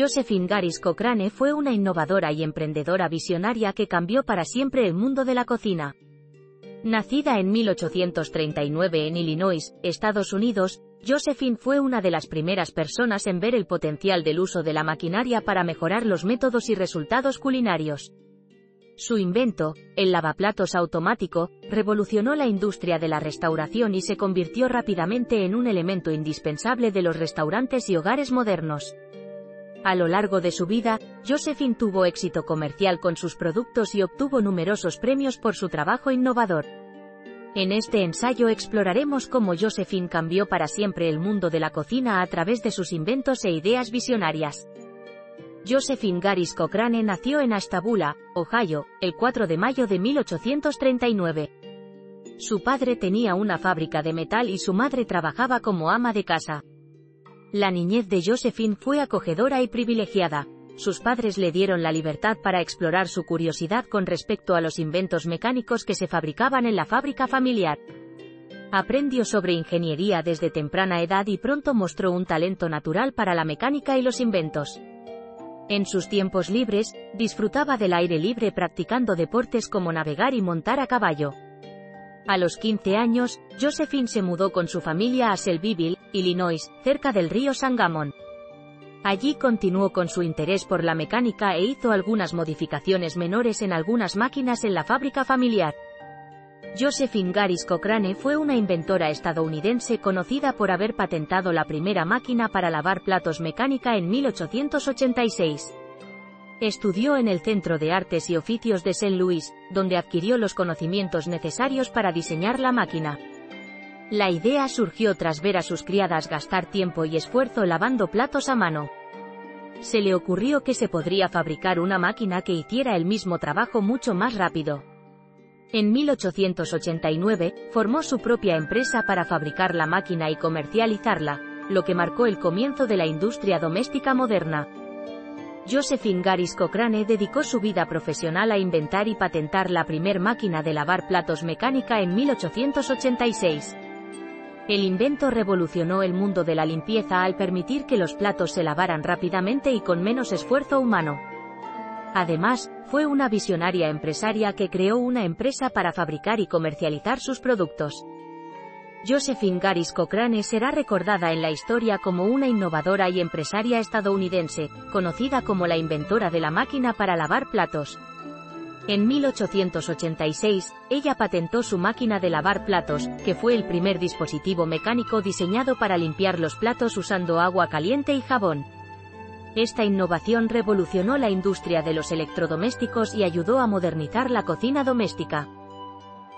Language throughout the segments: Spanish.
Josephine Garis Cochrane fue una innovadora y emprendedora visionaria que cambió para siempre el mundo de la cocina. Nacida en 1839 en Illinois, Estados Unidos, Josephine fue una de las primeras personas en ver el potencial del uso de la maquinaria para mejorar los métodos y resultados culinarios. Su invento, el lavaplatos automático, revolucionó la industria de la restauración y se convirtió rápidamente en un elemento indispensable de los restaurantes y hogares modernos. A lo largo de su vida, Josephine tuvo éxito comercial con sus productos y obtuvo numerosos premios por su trabajo innovador. En este ensayo exploraremos cómo Josephine cambió para siempre el mundo de la cocina a través de sus inventos e ideas visionarias. Josephine Garis Cochrane nació en Ashtabula, Ohio, el 4 de mayo de 1839. Su padre tenía una fábrica de metal y su madre trabajaba como ama de casa. La niñez de Josephine fue acogedora y privilegiada. Sus padres le dieron la libertad para explorar su curiosidad con respecto a los inventos mecánicos que se fabricaban en la fábrica familiar. Aprendió sobre ingeniería desde temprana edad y pronto mostró un talento natural para la mecánica y los inventos. En sus tiempos libres, disfrutaba del aire libre practicando deportes como navegar y montar a caballo. A los 15 años, Josephine se mudó con su familia a Shelbyville, Illinois, cerca del río Sangamon. Allí continuó con su interés por la mecánica e hizo algunas modificaciones menores en algunas máquinas en la fábrica familiar. Josephine Garis Cochrane fue una inventora estadounidense conocida por haber patentado la primera máquina para lavar platos mecánica en 1886. Estudió en el Centro de Artes y Oficios de St. Louis, donde adquirió los conocimientos necesarios para diseñar la máquina. La idea surgió tras ver a sus criadas gastar tiempo y esfuerzo lavando platos a mano. Se le ocurrió que se podría fabricar una máquina que hiciera el mismo trabajo mucho más rápido. En 1889, formó su propia empresa para fabricar la máquina y comercializarla, lo que marcó el comienzo de la industria doméstica moderna. Josephine Garis Cochrane dedicó su vida profesional a inventar y patentar la primer máquina de lavar platos mecánica en 1886. El invento revolucionó el mundo de la limpieza al permitir que los platos se lavaran rápidamente y con menos esfuerzo humano. Además, fue una visionaria empresaria que creó una empresa para fabricar y comercializar sus productos. Josephine Garis Cochrane será recordada en la historia como una innovadora y empresaria estadounidense, conocida como la inventora de la máquina para lavar platos. En 1886, ella patentó su máquina de lavar platos, que fue el primer dispositivo mecánico diseñado para limpiar los platos usando agua caliente y jabón. Esta innovación revolucionó la industria de los electrodomésticos y ayudó a modernizar la cocina doméstica.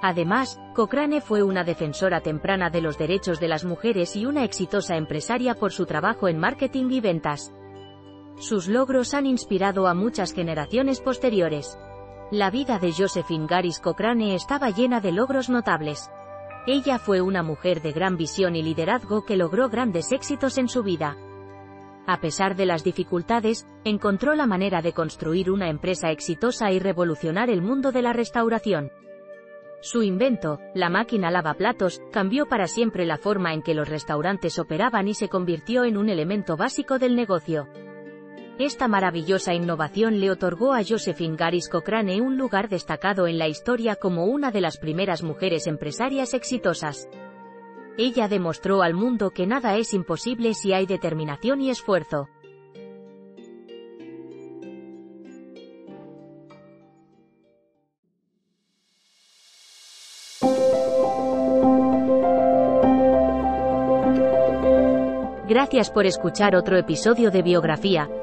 Además, Cochrane fue una defensora temprana de los derechos de las mujeres y una exitosa empresaria por su trabajo en marketing y ventas. Sus logros han inspirado a muchas generaciones posteriores. La vida de Josephine Garis Cochrane estaba llena de logros notables. Ella fue una mujer de gran visión y liderazgo que logró grandes éxitos en su vida. A pesar de las dificultades, encontró la manera de construir una empresa exitosa y revolucionar el mundo de la restauración. Su invento, la máquina lavaplatos, cambió para siempre la forma en que los restaurantes operaban y se convirtió en un elemento básico del negocio. Esta maravillosa innovación le otorgó a Josephine Garis Cochrane un lugar destacado en la historia como una de las primeras mujeres empresarias exitosas. Ella demostró al mundo que nada es imposible si hay determinación y esfuerzo. Gracias por escuchar otro episodio de Biografía,